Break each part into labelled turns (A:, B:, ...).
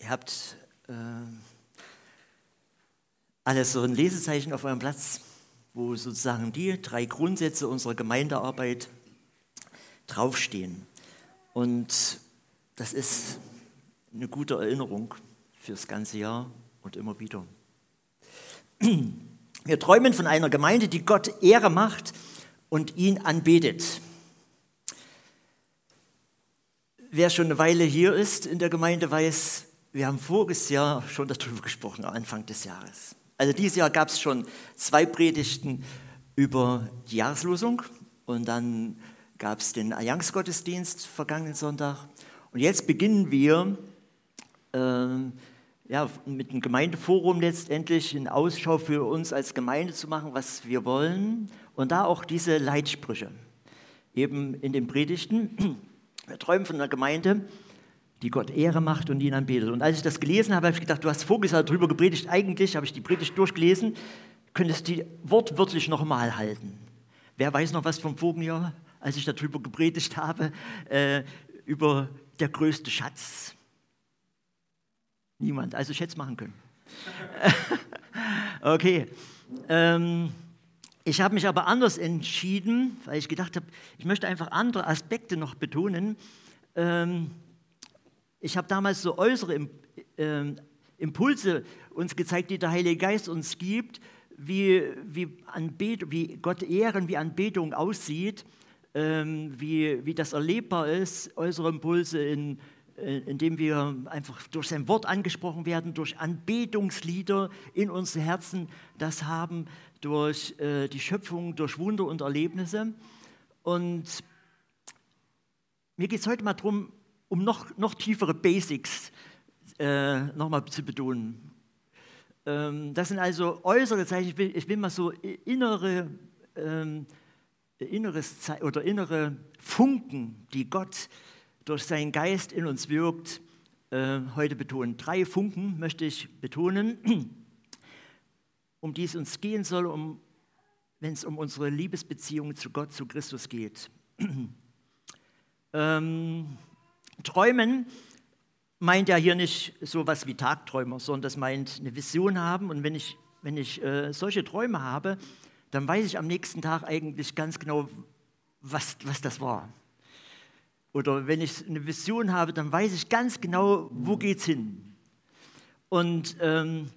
A: Ihr habt äh, alles so ein Lesezeichen auf eurem Platz, wo sozusagen die drei Grundsätze unserer Gemeindearbeit draufstehen. Und das ist eine gute Erinnerung fürs ganze Jahr und immer wieder. Wir träumen von einer Gemeinde, die Gott Ehre macht und ihn anbetet. Wer schon eine Weile hier ist in der Gemeinde, weiß, wir haben voriges Jahr schon darüber gesprochen, Anfang des Jahres. Also dieses Jahr gab es schon zwei Predigten über die Jahreslosung und dann gab es den Allianzgottesdienst vergangenen Sonntag. Und jetzt beginnen wir äh, ja, mit dem Gemeindeforum letztendlich eine Ausschau für uns als Gemeinde zu machen, was wir wollen. Und da auch diese Leitsprüche. Eben in den Predigten. Wir träumen von einer Gemeinde, die Gott Ehre macht und ihn anbetet. Und als ich das gelesen habe, habe ich gedacht, du hast Jahr darüber gepredigt. Eigentlich habe ich die Predigt durchgelesen, könntest die wortwörtlich nochmal halten. Wer weiß noch was vom vorigen Jahr, als ich darüber gepredigt habe, äh, über der größte Schatz? Niemand. Also ich hätte es machen können. okay. Ähm, ich habe mich aber anders entschieden, weil ich gedacht habe, ich möchte einfach andere Aspekte noch betonen. Ähm, ich habe damals so äußere ähm, Impulse uns gezeigt, die der Heilige Geist uns gibt, wie, wie, Anbet wie Gott ehren, wie Anbetung aussieht, ähm, wie, wie das erlebbar ist, äußere Impulse, in, äh, indem wir einfach durch sein Wort angesprochen werden, durch Anbetungslieder in unsere Herzen das haben, durch äh, die Schöpfung, durch Wunder und Erlebnisse. Und mir geht es heute mal darum, um noch, noch tiefere Basics äh, nochmal zu betonen. Ähm, das sind also äußere Zeichen, ich will, ich will mal so innere, ähm, inneres oder innere Funken, die Gott durch seinen Geist in uns wirkt, äh, heute betonen. Drei Funken möchte ich betonen, um die es uns gehen soll, um, wenn es um unsere Liebesbeziehung zu Gott, zu Christus geht. ähm, Träumen meint ja hier nicht so was wie Tagträumer, sondern das meint eine Vision haben. Und wenn ich, wenn ich äh, solche Träume habe, dann weiß ich am nächsten Tag eigentlich ganz genau, was, was das war. Oder wenn ich eine Vision habe, dann weiß ich ganz genau, wo geht es hin. Und ähm,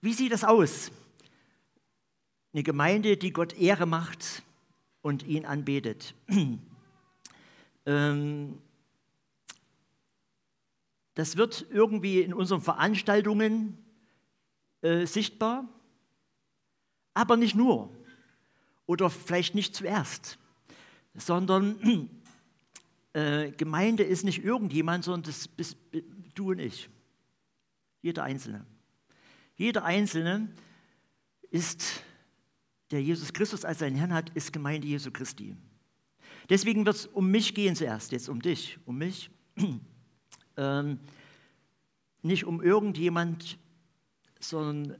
A: wie sieht das aus? Eine Gemeinde, die Gott Ehre macht und ihn anbetet. Ähm, das wird irgendwie in unseren Veranstaltungen äh, sichtbar, aber nicht nur oder vielleicht nicht zuerst, sondern äh, Gemeinde ist nicht irgendjemand, sondern das bist du und ich, jeder Einzelne. Jeder Einzelne ist, der Jesus Christus als seinen Herrn hat, ist Gemeinde Jesu Christi. Deswegen wird es um mich gehen zuerst, jetzt um dich, um mich. ähm, nicht um irgendjemand, sondern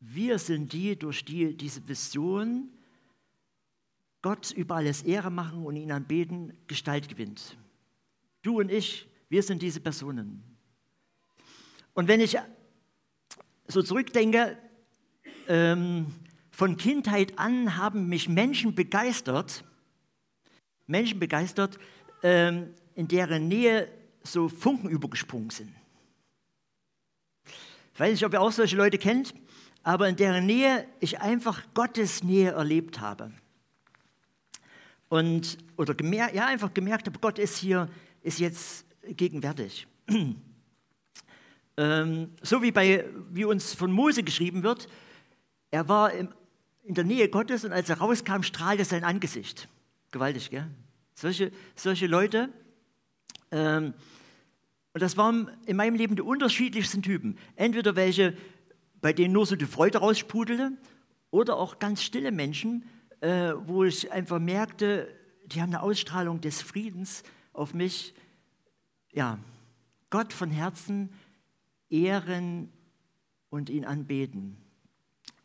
A: wir sind die, durch die diese Vision Gott über alles Ehre machen und ihn anbeten, Gestalt gewinnt. Du und ich, wir sind diese Personen. Und wenn ich so zurückdenke, ähm, von Kindheit an haben mich Menschen begeistert, Menschen begeistert, ähm, in deren Nähe so Funken übergesprungen sind. Ich weiß nicht, ob ihr auch solche Leute kennt, aber in deren Nähe ich einfach Gottes Nähe erlebt habe. Und, oder gemerkt, ja, einfach gemerkt habe, Gott ist hier, ist jetzt gegenwärtig. ähm, so wie, bei, wie uns von Mose geschrieben wird, er war im, in der Nähe Gottes und als er rauskam, strahlte sein Angesicht. Gewaltig, gell? Solche, solche Leute. Ähm, und das waren in meinem Leben die unterschiedlichsten Typen. Entweder welche, bei denen nur so die Freude raussprudelte, oder auch ganz stille Menschen, äh, wo ich einfach merkte, die haben eine Ausstrahlung des Friedens auf mich. Ja, Gott von Herzen ehren und ihn anbeten.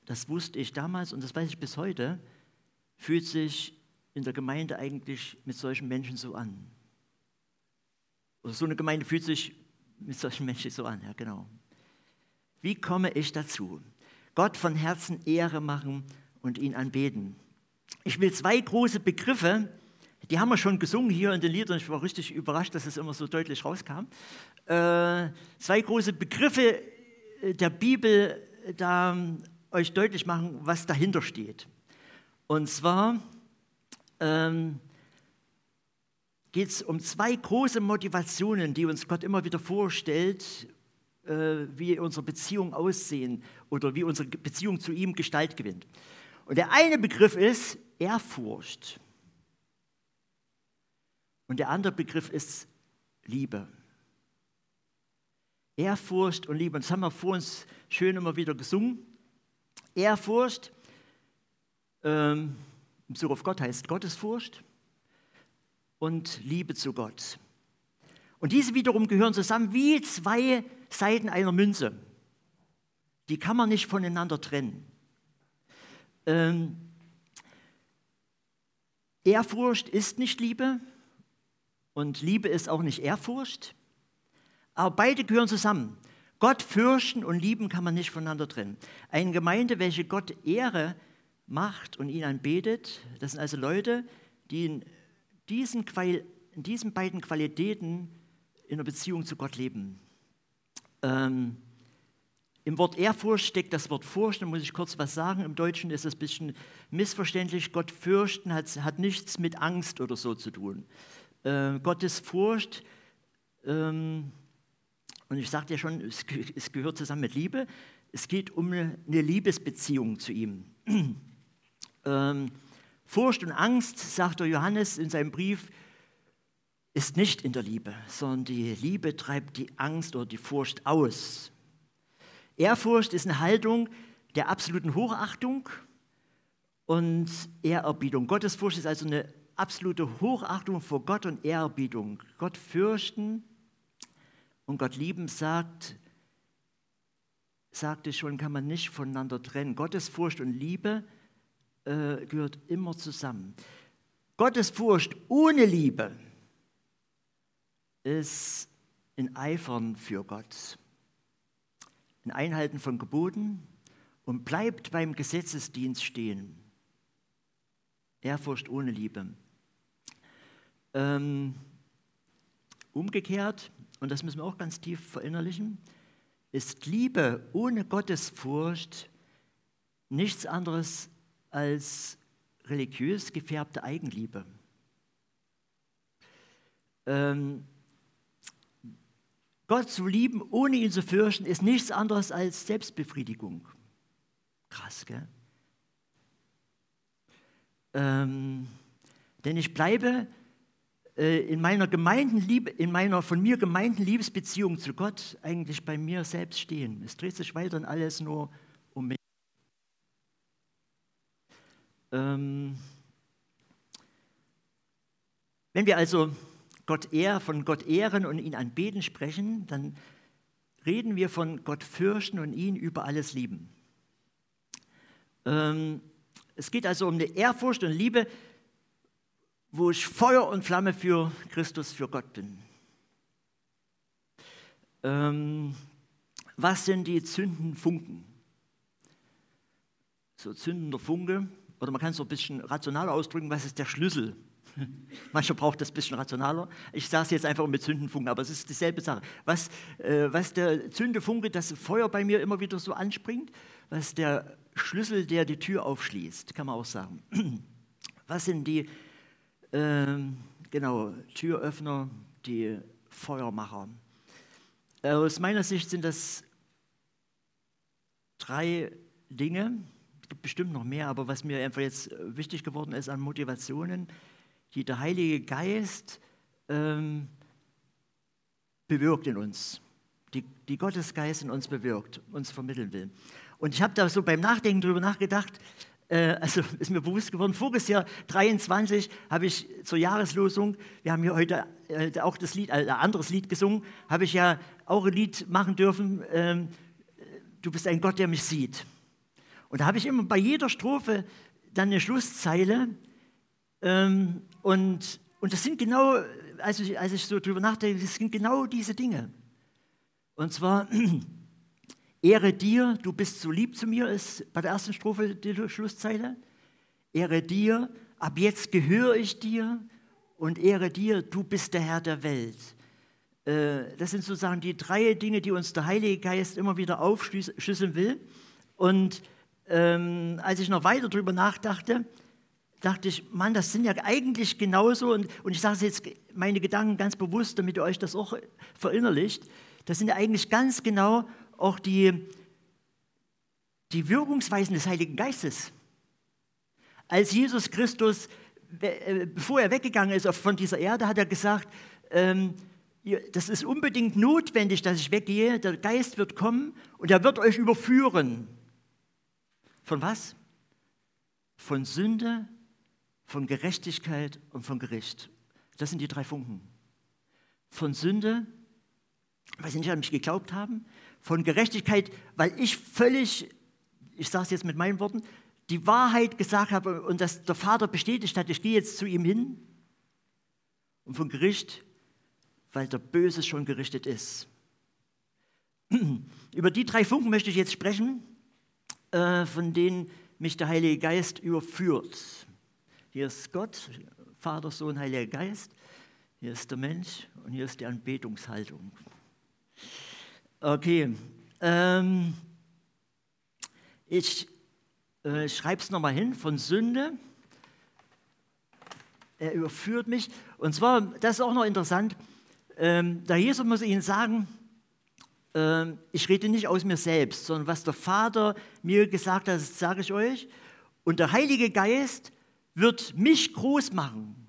A: Das wusste ich damals und das weiß ich bis heute. Fühlt sich in der Gemeinde eigentlich mit solchen Menschen so an? Oder so eine Gemeinde fühlt sich mit solchen Menschen so an, ja genau. Wie komme ich dazu? Gott von Herzen Ehre machen und ihn anbeten. Ich will zwei große Begriffe, die haben wir schon gesungen hier in den Liedern. Ich war richtig überrascht, dass es immer so deutlich rauskam. Äh, zwei große Begriffe der Bibel da euch deutlich machen, was dahinter steht. Und zwar ähm, geht es um zwei große Motivationen, die uns Gott immer wieder vorstellt, äh, wie unsere Beziehungen aussehen oder wie unsere Beziehung zu ihm Gestalt gewinnt. Und der eine Begriff ist Ehrfurcht. Und der andere Begriff ist Liebe. Ehrfurcht und Liebe. Und das haben wir vor uns schön immer wieder gesungen. Ehrfurcht, ähm, Besuch auf Gott heißt Gottesfurcht und Liebe zu Gott. Und diese wiederum gehören zusammen wie zwei Seiten einer Münze. Die kann man nicht voneinander trennen. Ähm, Ehrfurcht ist nicht Liebe und Liebe ist auch nicht Ehrfurcht, aber beide gehören zusammen. Gott fürchten und lieben kann man nicht voneinander trennen. Eine Gemeinde, welche Gott Ehre macht und ihn anbetet, das sind also Leute, die in diesen, in diesen beiden Qualitäten in der Beziehung zu Gott leben. Ähm, Im Wort Ehrfurcht steckt das Wort Furcht, da muss ich kurz was sagen. Im Deutschen ist es ein bisschen missverständlich. Gott fürchten hat, hat nichts mit Angst oder so zu tun. Äh, Gottes Furcht, ähm, und ich sagte ja schon, es, es, gehört zusammen mit Liebe. Es geht um eine, eine Liebesbeziehung zu ihm. Ähm, Furcht und Angst, sagt der Johannes in seinem Brief, ist nicht in der Liebe, sondern die Liebe treibt die Angst oder die Furcht aus. Ehrfurcht ist eine Haltung der absoluten Hochachtung und Ehrerbietung. Gottesfurcht ist also eine absolute Hochachtung vor Gott und Ehrerbietung. Gott fürchten und Gott lieben sagt, sagte schon, kann man nicht voneinander trennen. Gottesfurcht und Liebe äh, gehört immer zusammen. Gottesfurcht ohne Liebe ist in Eifern für Gott, in Einhalten von Geboten und bleibt beim Gesetzesdienst stehen. Ehrfurcht ohne Liebe. Ähm, umgekehrt, und das müssen wir auch ganz tief verinnerlichen, ist Liebe ohne Gottesfurcht nichts anderes als religiös gefärbte Eigenliebe. Ähm, Gott zu lieben, ohne ihn zu fürchten, ist nichts anderes als Selbstbefriedigung. Krass, gell? Ähm, denn ich bleibe äh, in meiner Gemeindenliebe, in meiner von mir gemeinten Liebesbeziehung zu Gott eigentlich bei mir selbst stehen. Es dreht sich weiter und alles nur um mich. Ähm, wenn wir also Gott ehr, von Gott ehren und ihn anbeten sprechen, dann reden wir von Gott fürchten und ihn über alles lieben. Ähm, es geht also um eine Ehrfurcht und Liebe, wo ich Feuer und Flamme für Christus, für Gott bin. Ähm, was sind die zündenden Funken? So zündender Funke, oder man kann es so ein bisschen rationaler ausdrücken, was ist der Schlüssel Manchmal braucht das ein bisschen rationaler. Ich es jetzt einfach mit Zündenfunken, aber es ist dieselbe Sache. Was, äh, was der Zündefunke, das Feuer bei mir immer wieder so anspringt, was der Schlüssel, der die Tür aufschließt, kann man auch sagen. Was sind die äh, genau, Türöffner, die Feuermacher? Aus meiner Sicht sind das drei Dinge, bestimmt noch mehr, aber was mir einfach jetzt wichtig geworden ist an Motivationen, die der Heilige Geist ähm, bewirkt in uns, die, die Gottesgeist in uns bewirkt, uns vermitteln will. Und ich habe da so beim Nachdenken darüber nachgedacht, äh, also ist mir bewusst geworden, voriges Jahr 23 habe ich zur Jahreslosung, wir haben hier heute äh, auch das Lied, äh, ein anderes Lied gesungen, habe ich ja auch ein Lied machen dürfen, ähm, du bist ein Gott, der mich sieht. Und da habe ich immer bei jeder Strophe dann eine Schlusszeile, ähm, und, und das sind genau, als ich, als ich so drüber nachdenke, das sind genau diese Dinge. Und zwar, Ehre dir, du bist so lieb zu mir, ist bei der ersten Strophe die Schlusszeile. Ehre dir, ab jetzt gehöre ich dir und ehre dir, du bist der Herr der Welt. Äh, das sind sozusagen die drei Dinge, die uns der Heilige Geist immer wieder aufschlüsseln will. Und ähm, als ich noch weiter darüber nachdachte, dachte ich, Mann, das sind ja eigentlich genauso, und, und ich sage jetzt meine Gedanken ganz bewusst, damit ihr euch das auch verinnerlicht, das sind ja eigentlich ganz genau auch die, die Wirkungsweisen des Heiligen Geistes. Als Jesus Christus, äh, bevor er weggegangen ist von dieser Erde, hat er gesagt, ähm, das ist unbedingt notwendig, dass ich weggehe, der Geist wird kommen und er wird euch überführen. Von was? Von Sünde, von Gerechtigkeit und von Gericht. Das sind die drei Funken. Von Sünde, weil sie nicht an mich geglaubt haben. Von Gerechtigkeit, weil ich völlig, ich sage es jetzt mit meinen Worten, die Wahrheit gesagt habe und dass der Vater bestätigt hat, ich gehe jetzt zu ihm hin. Und von Gericht, weil der Böse schon gerichtet ist. Über die drei Funken möchte ich jetzt sprechen, von denen mich der Heilige Geist überführt. Hier ist Gott, Vater, Sohn, Heiliger Geist. Hier ist der Mensch und hier ist die Anbetungshaltung. Okay, ähm, ich äh, schreibe es nochmal hin von Sünde. Er überführt mich. Und zwar, das ist auch noch interessant, ähm, der Jesus muss Ihnen sagen, ich rede nicht aus mir selbst, sondern was der Vater mir gesagt hat, das sage ich euch. Und der Heilige Geist wird mich groß machen.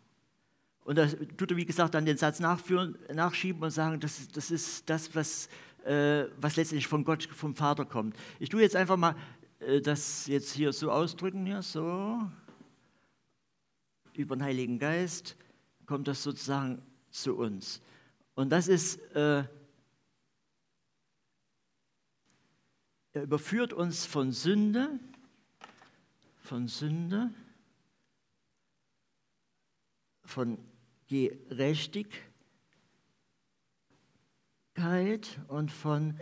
A: Und da tut er, wie gesagt, dann den Satz nachführen, nachschieben und sagen, das, das ist das, was, äh, was letztendlich von Gott, vom Vater kommt. Ich tue jetzt einfach mal äh, das jetzt hier so ausdrücken, hier so. Über den Heiligen Geist kommt das sozusagen zu uns. Und das ist, äh, er überführt uns von Sünde, von Sünde, von Gerechtigkeit und von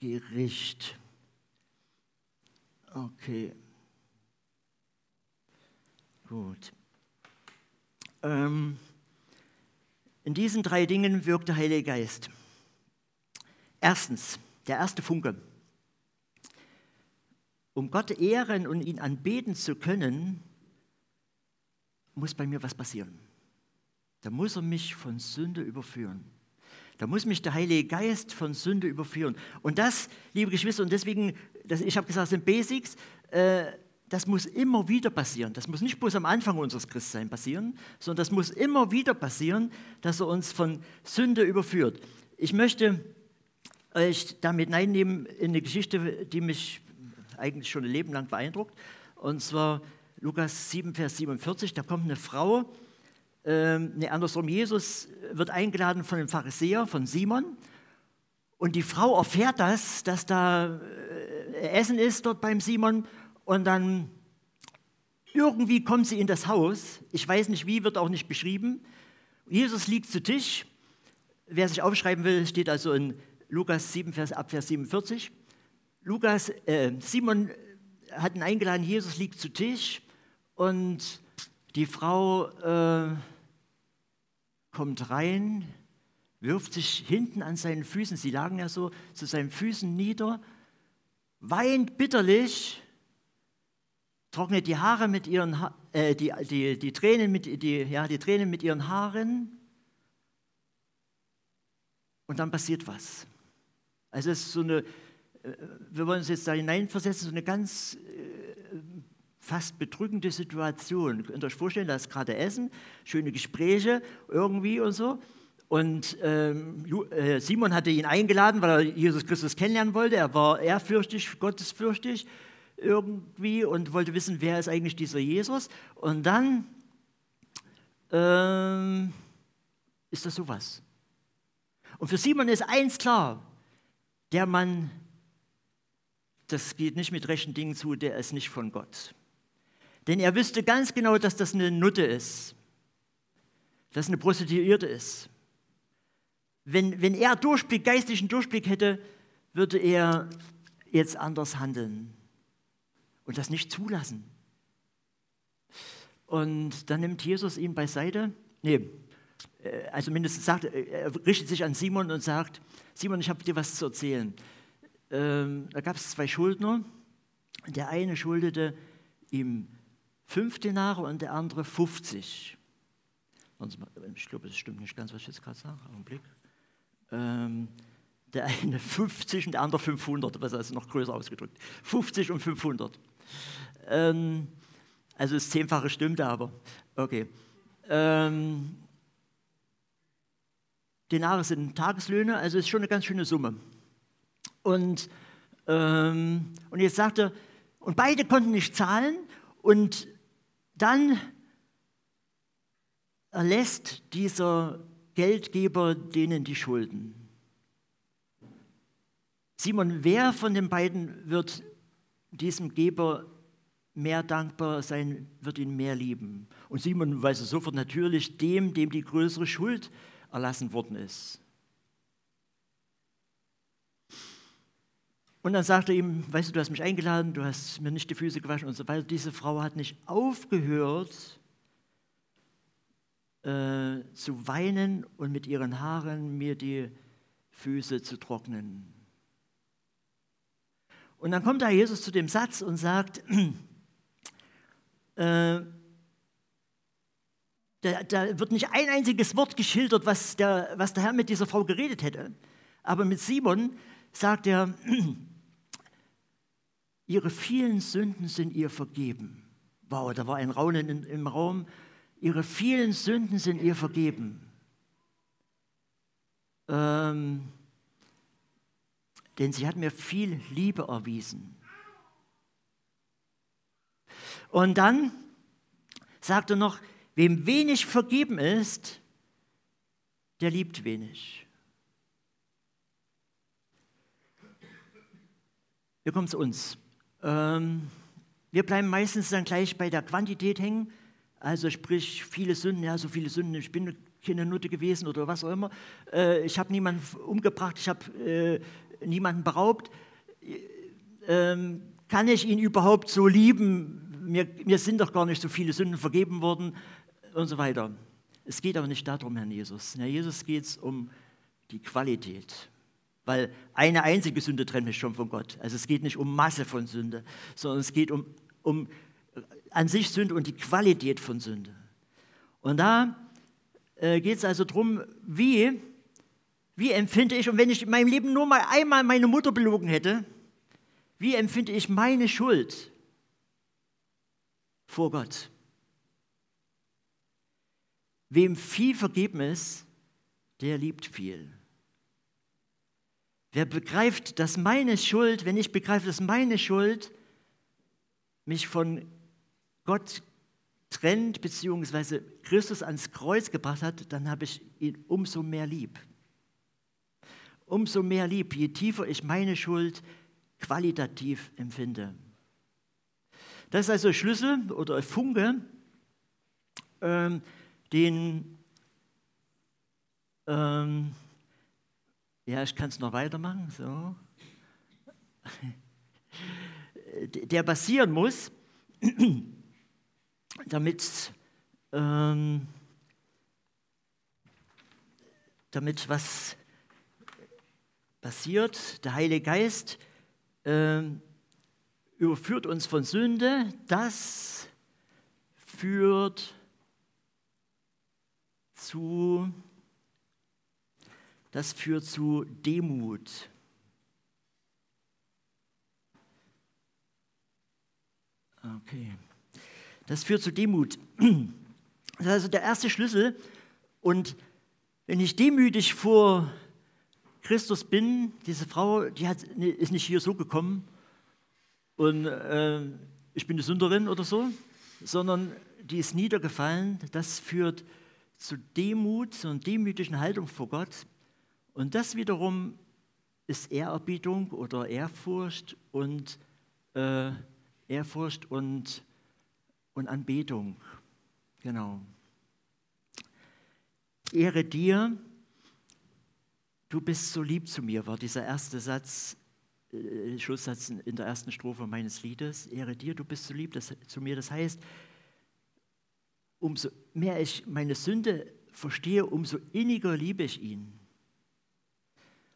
A: Gericht. Okay. Gut. Ähm, in diesen drei Dingen wirkt der Heilige Geist. Erstens, der erste Funke. Um Gott ehren und ihn anbeten zu können, muss bei mir was passieren. Da muss er mich von Sünde überführen. Da muss mich der Heilige Geist von Sünde überführen. Und das, liebe Geschwister, und deswegen, das, ich habe gesagt, das sind Basics, äh, das muss immer wieder passieren. Das muss nicht bloß am Anfang unseres Christseins passieren, sondern das muss immer wieder passieren, dass er uns von Sünde überführt. Ich möchte euch damit einnehmen in eine Geschichte, die mich eigentlich schon ein Leben lang beeindruckt. Und zwar Lukas 7, Vers 47. Da kommt eine Frau, äh, ne, andersrum, Jesus wird eingeladen von dem Pharisäer, von Simon. Und die Frau erfährt das, dass da äh, Essen ist dort beim Simon und dann irgendwie kommt sie in das Haus. Ich weiß nicht wie, wird auch nicht beschrieben. Jesus liegt zu Tisch. Wer sich aufschreiben will, steht also in Lukas 7, Vers, ab Vers 47. Lukas, äh, Simon hat ihn eingeladen, Jesus liegt zu Tisch und die Frau äh, kommt rein, wirft sich hinten an seinen Füßen, sie lagen ja so zu seinen Füßen nieder, weint bitterlich trocknet die Haare mit ihren ha äh, die, die, die, Tränen mit, die, ja, die Tränen mit ihren Haaren und dann passiert was. Also es ist so eine, äh, wir wollen uns jetzt da hineinversetzen, so eine ganz äh, fast bedrückende Situation. Ihr könnt euch vorstellen, da ist gerade Essen, schöne Gespräche irgendwie und so. Und ähm, äh, Simon hatte ihn eingeladen, weil er Jesus Christus kennenlernen wollte. Er war ehrfürchtig, gottesfürchtig irgendwie und wollte wissen, wer ist eigentlich dieser Jesus. Und dann ähm, ist das sowas. Und für Simon ist eins klar, der Mann, das geht nicht mit rechten Dingen zu, der ist nicht von Gott. Denn er wüsste ganz genau, dass das eine Nutte ist, dass eine Prostituierte ist. wenn, wenn er Durchblick, geistlichen Durchblick hätte, würde er jetzt anders handeln und das nicht zulassen. Und dann nimmt Jesus ihn beiseite. Nee, äh, also mindestens sagt, äh, er richtet sich an Simon und sagt, Simon, ich habe dir was zu erzählen. Ähm, da gab es zwei Schuldner. Der eine schuldete ihm fünf Denare und der andere 50. Ich glaube, das stimmt nicht ganz, was ich jetzt gerade sage. Augenblick. Ähm, der eine 50 und der andere 500, was also noch größer ausgedrückt. 50 und 500. Ähm, also das Zehnfache stimmte aber. Okay. Ähm, Denare sind Tageslöhne, also ist schon eine ganz schöne Summe. Und, ähm, und jetzt sagt er, und beide konnten nicht zahlen und dann erlässt dieser Geldgeber denen die Schulden. Simon, wer von den beiden wird diesem Geber mehr dankbar sein, wird ihn mehr lieben? Und Simon weiß es sofort natürlich dem, dem die größere Schuld erlassen worden ist. Und dann sagt er ihm, weißt du, du hast mich eingeladen, du hast mir nicht die Füße gewaschen und so weiter. Diese Frau hat nicht aufgehört äh, zu weinen und mit ihren Haaren mir die Füße zu trocknen. Und dann kommt da Jesus zu dem Satz und sagt, äh, da, da, wird nicht ein einziges Wort geschildert, was der, was der Herr mit dieser Frau geredet hätte. Aber mit Simon sagt er, ihre vielen Sünden sind ihr vergeben. Wow, da war ein Raunen im Raum. Ihre vielen Sünden sind ihr vergeben. Ähm, denn sie hat mir viel Liebe erwiesen. Und dann sagt er noch, Wem wenig vergeben ist, der liebt wenig. Wir kommen zu uns. Ähm, wir bleiben meistens dann gleich bei der Quantität hängen. Also sprich, viele Sünden, ja, so viele Sünden, ich bin keine Nutte gewesen oder was auch immer. Äh, ich habe niemanden umgebracht, ich habe äh, niemanden beraubt. Ähm, kann ich ihn überhaupt so lieben? Mir, mir sind doch gar nicht so viele Sünden vergeben worden und so weiter. Es geht aber nicht darum, Herrn Jesus. Herr Jesus geht es um die Qualität. Weil eine einzige Sünde trennt mich schon von Gott. Also es geht nicht um Masse von Sünde, sondern es geht um, um an sich Sünde und die Qualität von Sünde. Und da äh, geht es also darum, wie, wie empfinde ich, und wenn ich in meinem Leben nur mal einmal meine Mutter belogen hätte, wie empfinde ich meine Schuld vor Gott? Wem viel vergeben ist, der liebt viel. Wer begreift, dass meine Schuld, wenn ich begreife, dass meine Schuld mich von Gott trennt, beziehungsweise Christus ans Kreuz gebracht hat, dann habe ich ihn umso mehr lieb. Umso mehr lieb, je tiefer ich meine Schuld qualitativ empfinde. Das ist also Schlüssel oder Funke, ähm, den, ähm, ja, ich kann es noch weitermachen, so, der passieren muss, damit, ähm, damit was passiert. Der Heilige Geist ähm, überführt uns von Sünde, das führt zu, das führt zu Demut. Okay. Das führt zu Demut. Das ist also der erste Schlüssel. Und wenn ich demütig vor Christus bin, diese Frau, die hat, ist nicht hier so gekommen und äh, ich bin eine Sünderin oder so, sondern die ist niedergefallen. Das führt zu Demut, zu einer demütigen Haltung vor Gott. Und das wiederum ist Ehrerbietung oder Ehrfurcht und äh, Ehrfurcht und, und Anbetung. Genau. Ehre dir, du bist so lieb zu mir, war dieser erste Satz, äh, Schlusssatz in der ersten Strophe meines Liedes. Ehre dir, du bist so lieb das, zu mir. Das heißt, umso mehr ich meine Sünde verstehe, umso inniger liebe ich ihn.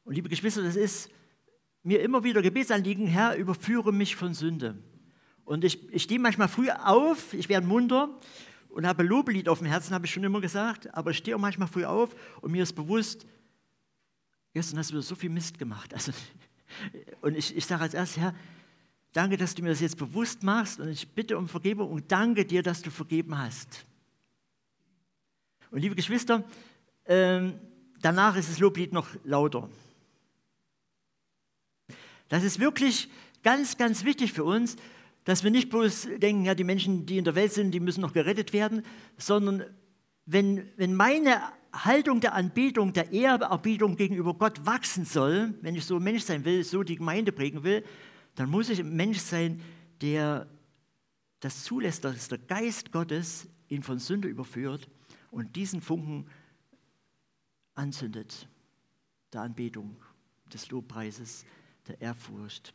A: Und liebe Geschwister, das ist mir immer wieder Gebetsanliegen, Herr, überführe mich von Sünde. Und ich, ich stehe manchmal früh auf, ich werde munter und habe Lobelied auf dem Herzen, habe ich schon immer gesagt, aber ich stehe auch manchmal früh auf und mir ist bewusst, gestern hast du so viel Mist gemacht. Also, und ich, ich sage als erstes, Herr, danke, dass du mir das jetzt bewusst machst und ich bitte um Vergebung und danke dir, dass du vergeben hast. Und liebe Geschwister, ähm, danach ist das Loblied noch lauter. Das ist wirklich ganz, ganz wichtig für uns, dass wir nicht bloß denken, ja, die Menschen, die in der Welt sind, die müssen noch gerettet werden, sondern wenn, wenn meine Haltung der Anbetung, der Ehrerbietung gegenüber Gott wachsen soll, wenn ich so Mensch sein will, so die Gemeinde prägen will, dann muss ich ein Mensch sein, der das zulässt, dass der Geist Gottes ihn von Sünde überführt und diesen Funken anzündet, der Anbetung, des Lobpreises, der Ehrfurcht.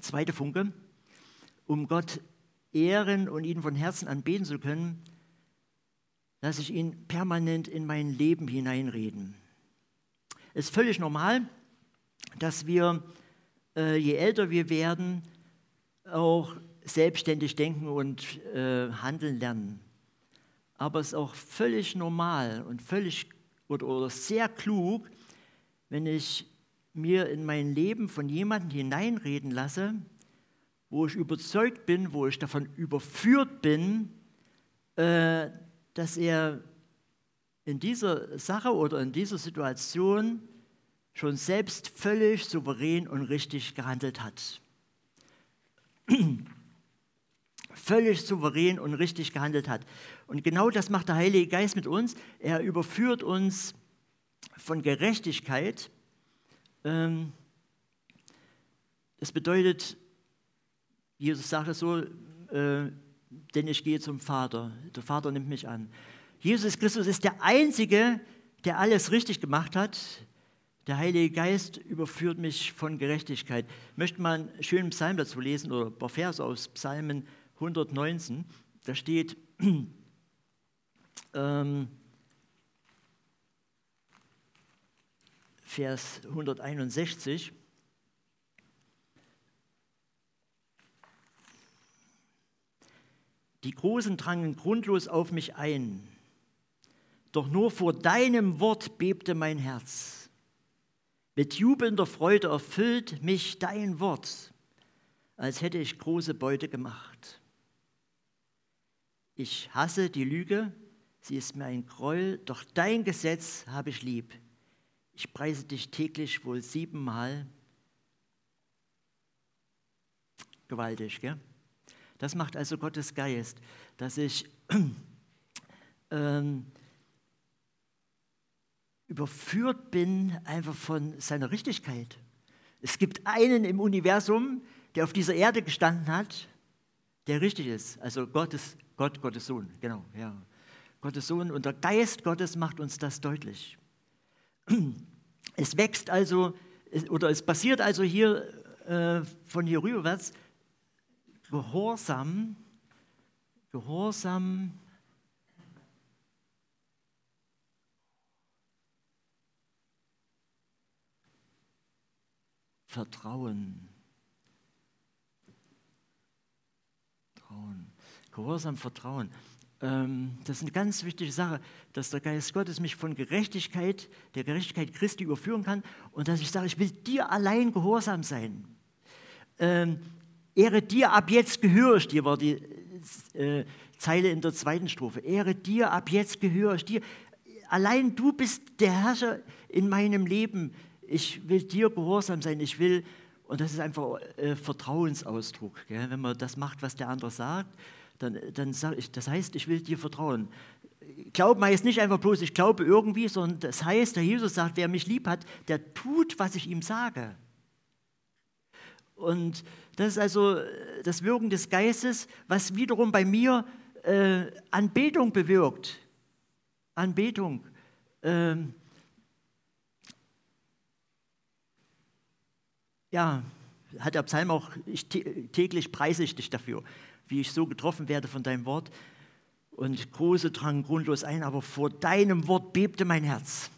A: Zweiter Funke, um Gott ehren und ihn von Herzen anbeten zu können, lasse ich ihn permanent in mein Leben hineinreden. Es ist völlig normal, dass wir, äh, je älter wir werden, auch selbstständig denken und äh, handeln lernen aber es ist auch völlig normal und völlig oder, oder sehr klug, wenn ich mir in mein Leben von jemandem hineinreden lasse, wo ich überzeugt bin, wo ich davon überführt bin, äh, dass er in dieser Sache oder in dieser Situation schon selbst völlig souverän und richtig gehandelt hat. völlig souverän und richtig gehandelt hat. Und genau das macht der Heilige Geist mit uns. Er überführt uns von Gerechtigkeit. Ähm, das bedeutet, Jesus sagt es so, äh, denn ich gehe zum Vater. Der Vater nimmt mich an. Jesus Christus ist der Einzige, der alles richtig gemacht hat. Der Heilige Geist überführt mich von Gerechtigkeit. Möchte mal einen schönen Psalm dazu lesen oder ein paar Verse aus Psalmen 119. Da steht, ähm, Vers 161. Die Großen drangen grundlos auf mich ein, doch nur vor deinem Wort bebte mein Herz. Mit jubelnder Freude erfüllt mich dein Wort, als hätte ich große Beute gemacht. Ich hasse die Lüge, sie ist mir ein Gräuel, doch dein Gesetz habe ich lieb. Ich preise dich täglich wohl siebenmal. Gewaltig, gell? Das macht also Gottes Geist, dass ich ähm, überführt bin einfach von seiner Richtigkeit. Es gibt einen im Universum, der auf dieser Erde gestanden hat, der richtig ist. Also Gott ist Gott, Gottes Sohn, genau, ja. Gottes Sohn und der Geist Gottes macht uns das deutlich. Es wächst also, oder es passiert also hier äh, von hier rüberwärts Gehorsam, Gehorsam, Vertrauen. Vertrauen. Gehorsam, Vertrauen. Ähm, das ist eine ganz wichtige Sache, dass der Geist Gottes mich von Gerechtigkeit, der Gerechtigkeit Christi überführen kann und dass ich sage, ich will dir allein gehorsam sein. Ähm, Ehre dir, ab jetzt gehöre ich dir, war die äh, Zeile in der zweiten Strophe. Ehre dir, ab jetzt gehöre ich dir. Allein du bist der Herrscher in meinem Leben. Ich will dir gehorsam sein. Ich will, und das ist einfach äh, Vertrauensausdruck, gell? wenn man das macht, was der andere sagt dann, dann sage ich, das heißt, ich will dir vertrauen. Glauben heißt nicht einfach bloß, ich glaube irgendwie, sondern das heißt, der Jesus sagt, wer mich lieb hat, der tut, was ich ihm sage. Und das ist also das Wirken des Geistes, was wiederum bei mir äh, Anbetung bewirkt. Anbetung. Ähm, ja, hat der Psalm auch, ich, täglich preise ich dich dafür, wie ich so getroffen werde von deinem Wort. Und große drangen grundlos ein, aber vor deinem Wort bebte mein Herz.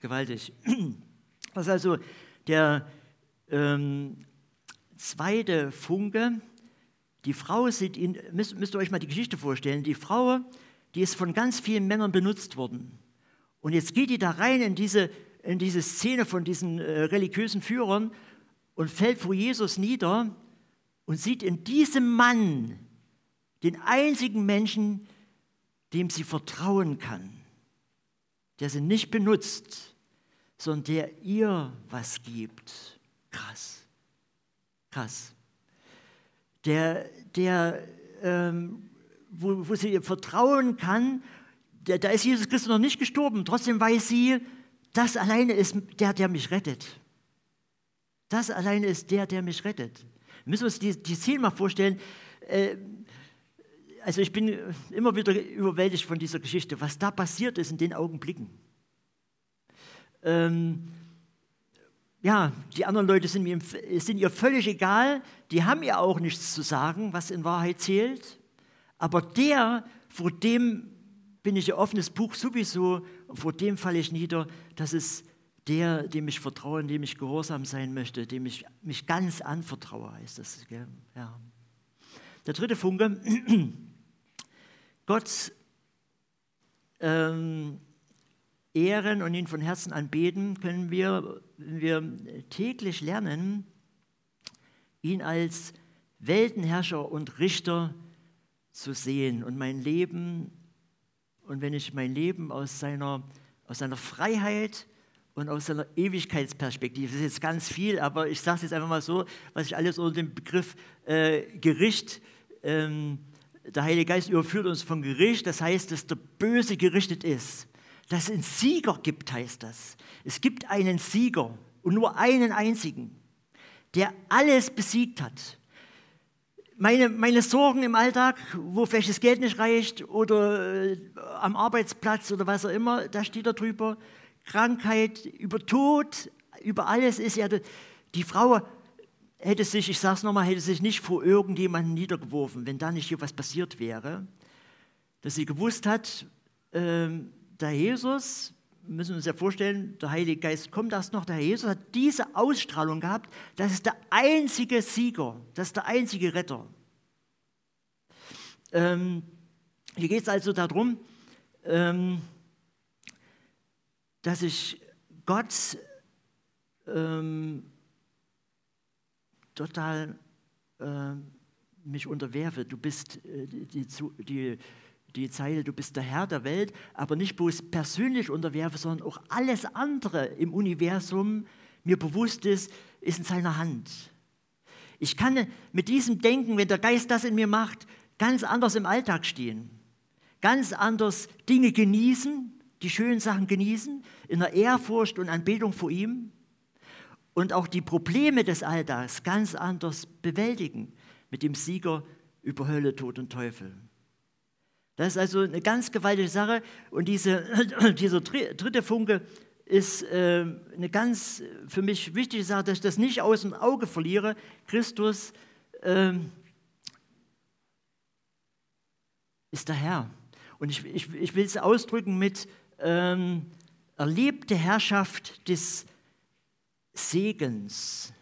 A: Gewaltig. Das ist also der ähm, zweite Funke. Die Frau sieht ihn, müsst, müsst ihr euch mal die Geschichte vorstellen, die Frau, die ist von ganz vielen Männern benutzt worden. Und jetzt geht die da rein in diese, in diese Szene von diesen äh, religiösen Führern und fällt vor Jesus nieder und sieht in diesem Mann den einzigen Menschen, dem sie vertrauen kann, der sie nicht benutzt, sondern der ihr was gibt. Krass, krass. Der, der ähm, wo, wo sie ihr vertrauen kann, der, da ist Jesus Christus noch nicht gestorben, trotzdem weiß sie, das alleine ist der, der mich rettet. Das alleine ist der, der mich rettet. Wir müssen uns die, die Szene mal vorstellen. Äh, also ich bin immer wieder überwältigt von dieser Geschichte, was da passiert ist in den Augenblicken. Ähm, ja, die anderen Leute sind, mir, sind ihr völlig egal, die haben ihr auch nichts zu sagen, was in Wahrheit zählt. Aber der, vor dem bin ich ein offenes Buch sowieso, vor dem falle ich nieder, das ist der, dem ich vertraue, dem ich gehorsam sein möchte, dem ich mich ganz anvertraue, heißt das. Ja. Der dritte Funke, Gott ähm, ehren und ihn von Herzen anbeten, können wir, wenn wir täglich lernen, ihn als Weltenherrscher und Richter zu sehen und mein Leben, und wenn ich mein Leben aus seiner, aus seiner Freiheit und aus seiner Ewigkeitsperspektive, das ist jetzt ganz viel, aber ich sage es jetzt einfach mal so, was ich alles unter dem Begriff äh, Gericht ähm, der Heilige Geist überführt uns vom Gericht, das heißt, dass der Böse gerichtet ist. Dass es einen Sieger gibt, heißt das. Es gibt einen Sieger und nur einen einzigen, der alles besiegt hat. Meine, meine Sorgen im Alltag, wo vielleicht das Geld nicht reicht oder äh, am Arbeitsplatz oder was auch immer, da steht da drüber. Krankheit, über Tod, über alles ist ja die Frau hätte sich, ich sage es nochmal, hätte sich nicht vor irgendjemanden niedergeworfen, wenn da nicht hier was passiert wäre. Dass sie gewusst hat, äh, der Jesus, müssen wir uns ja vorstellen, der Heilige Geist kommt erst noch, der Jesus hat diese Ausstrahlung gehabt, das ist der einzige Sieger, das ist der einzige Retter. Ähm, hier geht es also darum, ähm, dass ich Gott ähm, total äh, mich unterwerfe. Du bist äh, die, die, die Zeile, du bist der Herr der Welt, aber nicht bloß persönlich unterwerfe, sondern auch alles andere im Universum mir bewusst ist, ist in seiner Hand. Ich kann mit diesem Denken, wenn der Geist das in mir macht, ganz anders im Alltag stehen, ganz anders Dinge genießen, die schönen Sachen genießen, in der Ehrfurcht und Anbetung vor ihm und auch die Probleme des Alltags ganz anders bewältigen mit dem Sieger über Hölle, Tod und Teufel. Das ist also eine ganz gewaltige Sache und diese, dieser dritte Funke ist äh, eine ganz für mich wichtige Sache, dass ich das nicht aus dem Auge verliere. Christus äh, ist der Herr. Und ich, ich, ich will es ausdrücken mit ähm, erlebte Herrschaft des Segens.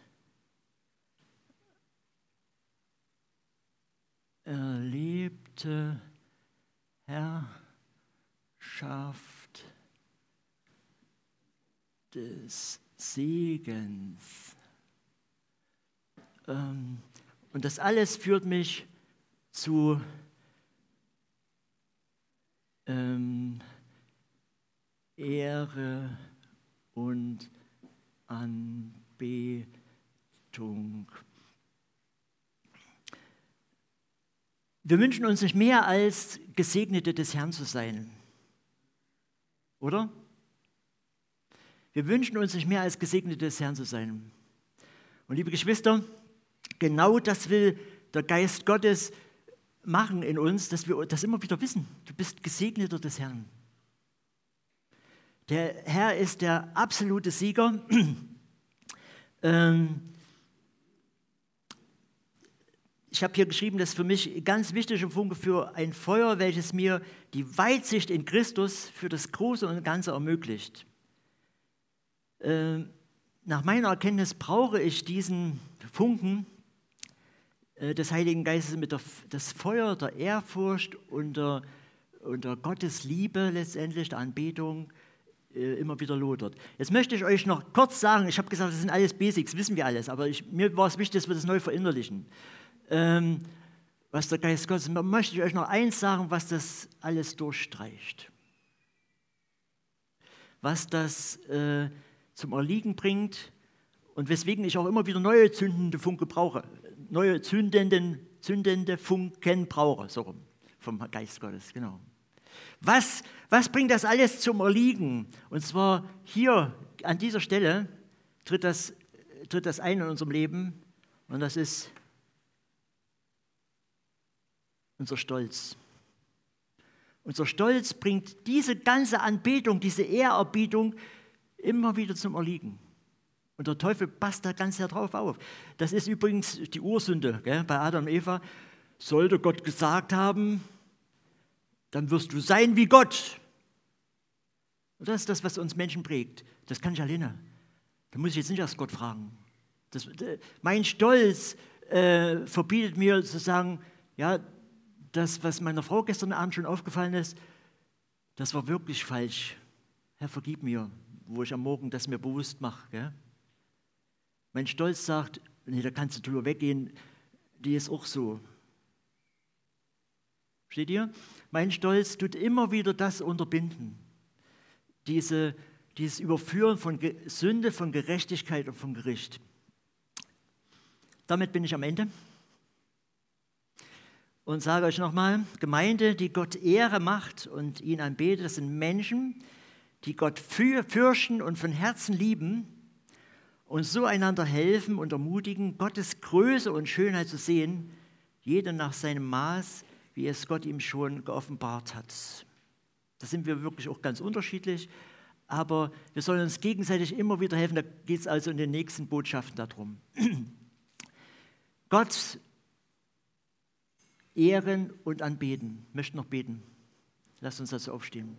A: Erlebte Herrschaft des Segens. Ähm, und das alles führt mich zu ähm, Ehre und Anbetung. Wir wünschen uns nicht mehr als Gesegnete des Herrn zu sein. Oder? Wir wünschen uns nicht mehr als Gesegnete des Herrn zu sein. Und liebe Geschwister, genau das will der Geist Gottes machen in uns, dass wir das immer wieder wissen. Du bist Gesegneter des Herrn. Der Herr ist der absolute Sieger. Ähm, ich habe hier geschrieben, das ist für mich ganz wichtiger Funke für ein Feuer, welches mir die Weitsicht in Christus für das Große und Ganze ermöglicht. Ähm, nach meiner Erkenntnis brauche ich diesen Funken äh, des Heiligen Geistes mit der, das Feuer der Ehrfurcht und der, und der Gottes Liebe letztendlich, der Anbetung, immer wieder lodert. Jetzt möchte ich euch noch kurz sagen, ich habe gesagt, das sind alles Basics, wissen wir alles, aber ich, mir war es wichtig, dass wir das neu verinnerlichen ähm, was der Geist Gottes, möchte ich euch noch eins sagen, was das alles durchstreicht. Was das äh, zum Erliegen bringt und weswegen ich auch immer wieder neue zündende Funken brauche, neue zündenden, zündende Funken brauche, so rum, vom Geist Gottes, genau. Was, was bringt das alles zum Erliegen? Und zwar hier an dieser Stelle tritt das, tritt das ein in unserem Leben und das ist unser Stolz. Unser Stolz bringt diese ganze Anbetung, diese Ehrerbietung immer wieder zum Erliegen. Und der Teufel passt da ganz sehr drauf auf. Das ist übrigens die Ursünde gell, bei Adam und Eva. Sollte Gott gesagt haben, dann wirst du sein wie Gott. Und das ist das, was uns Menschen prägt. Das kann ich alleine. Da muss ich jetzt nicht erst Gott fragen. Das, äh, mein Stolz äh, verbietet mir zu sagen, ja, das, was meiner Frau gestern Abend schon aufgefallen ist, das war wirklich falsch. Herr, vergib mir, wo ich am Morgen das mir bewusst mache. Gell? Mein Stolz sagt, nee, da kannst du drüber weggehen, die ist auch so. Steht ihr? Mein Stolz tut immer wieder das unterbinden. Diese, dieses Überführen von Sünde, von Gerechtigkeit und von Gericht. Damit bin ich am Ende und sage euch nochmal, Gemeinde, die Gott Ehre macht und ihn anbetet, das sind Menschen, die Gott fürchten und von Herzen lieben und so einander helfen und ermutigen, Gottes Größe und Schönheit zu sehen, jeder nach seinem Maß, wie es Gott ihm schon geoffenbart hat. Da sind wir wirklich auch ganz unterschiedlich, aber wir sollen uns gegenseitig immer wieder helfen. Da geht es also in den nächsten Botschaften darum. Gott ehren und anbeten. Ich möchte noch beten. Lasst uns dazu aufstehen.